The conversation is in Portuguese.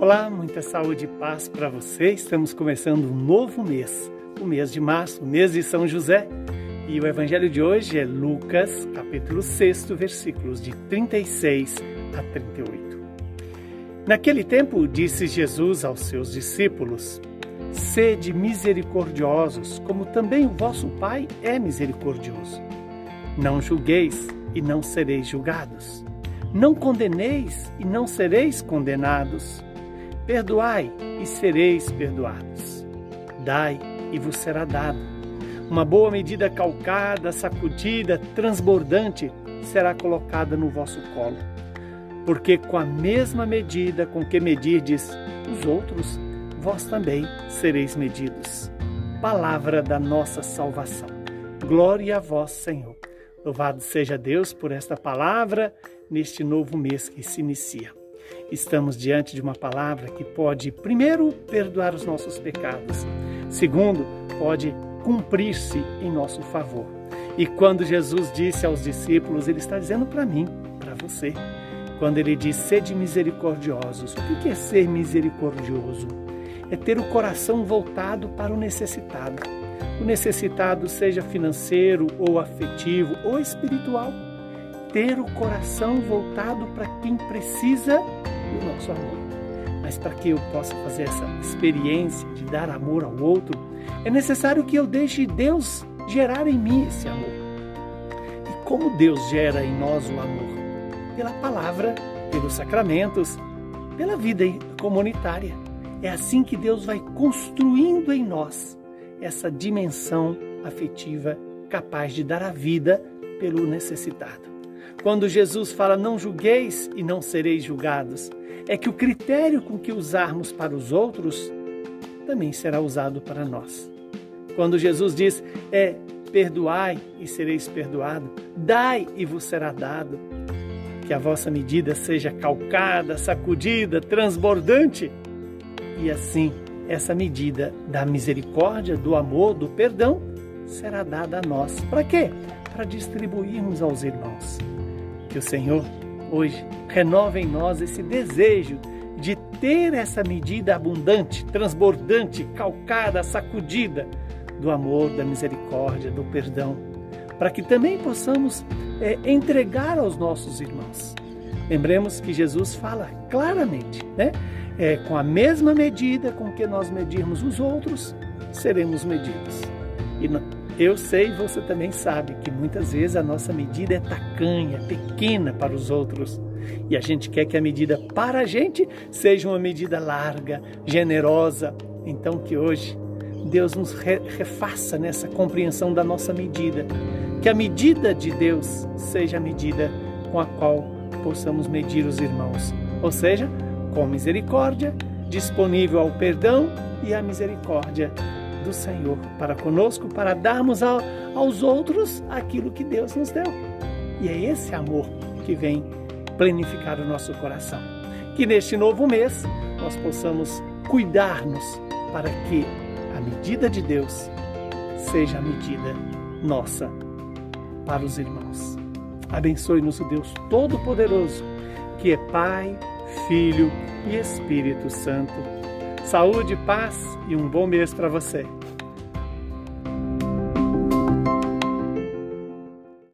Olá, muita saúde e paz para você. Estamos começando um novo mês, o mês de março, o mês de São José. E o evangelho de hoje é Lucas, capítulo 6, versículos de 36 a 38. Naquele tempo, disse Jesus aos seus discípulos: Sede misericordiosos, como também o vosso Pai é misericordioso. Não julgueis e não sereis julgados. Não condeneis e não sereis condenados. Perdoai e sereis perdoados. Dai e vos será dado. Uma boa medida calcada, sacudida, transbordante será colocada no vosso colo. Porque com a mesma medida com que medirdes os outros, vós também sereis medidos. Palavra da nossa salvação. Glória a vós, Senhor. Louvado seja Deus por esta palavra neste novo mês que se inicia. Estamos diante de uma palavra que pode, primeiro, perdoar os nossos pecados, segundo, pode cumprir-se em nosso favor. E quando Jesus disse aos discípulos, ele está dizendo para mim, para você, quando ele diz: sede misericordiosos. O que é ser misericordioso? É ter o coração voltado para o necessitado. O necessitado, seja financeiro ou afetivo ou espiritual ter o coração voltado para quem precisa do nosso amor. Mas para que eu possa fazer essa experiência de dar amor ao outro, é necessário que eu deixe Deus gerar em mim esse amor. E como Deus gera em nós o amor? Pela palavra, pelos sacramentos, pela vida comunitária. É assim que Deus vai construindo em nós essa dimensão afetiva capaz de dar a vida pelo necessitado. Quando Jesus fala não julgueis e não sereis julgados, é que o critério com que usarmos para os outros também será usado para nós. Quando Jesus diz é perdoai e sereis perdoado, dai e vos será dado, que a vossa medida seja calcada, sacudida, transbordante, e assim essa medida da misericórdia, do amor, do perdão será dada a nós. Para quê? Para distribuirmos aos irmãos. Que o Senhor hoje renova em nós esse desejo de ter essa medida abundante, transbordante, calcada, sacudida do amor, da misericórdia, do perdão, para que também possamos é, entregar aos nossos irmãos. Lembremos que Jesus fala claramente, né? É, com a mesma medida com que nós medirmos os outros, seremos medidos. E eu sei, você também sabe, que muitas vezes a nossa medida é tacanha, pequena para os outros. E a gente quer que a medida para a gente seja uma medida larga, generosa. Então, que hoje Deus nos refaça nessa compreensão da nossa medida. Que a medida de Deus seja a medida com a qual possamos medir os irmãos. Ou seja, com misericórdia, disponível ao perdão e à misericórdia do Senhor para conosco, para darmos ao, aos outros aquilo que Deus nos deu. E é esse amor que vem planificar o nosso coração. Que neste novo mês nós possamos cuidar-nos para que a medida de Deus seja a medida nossa para os irmãos. Abençoe-nos o Deus Todo-Poderoso, que é Pai, Filho e Espírito Santo Saúde, paz e um bom mês para você.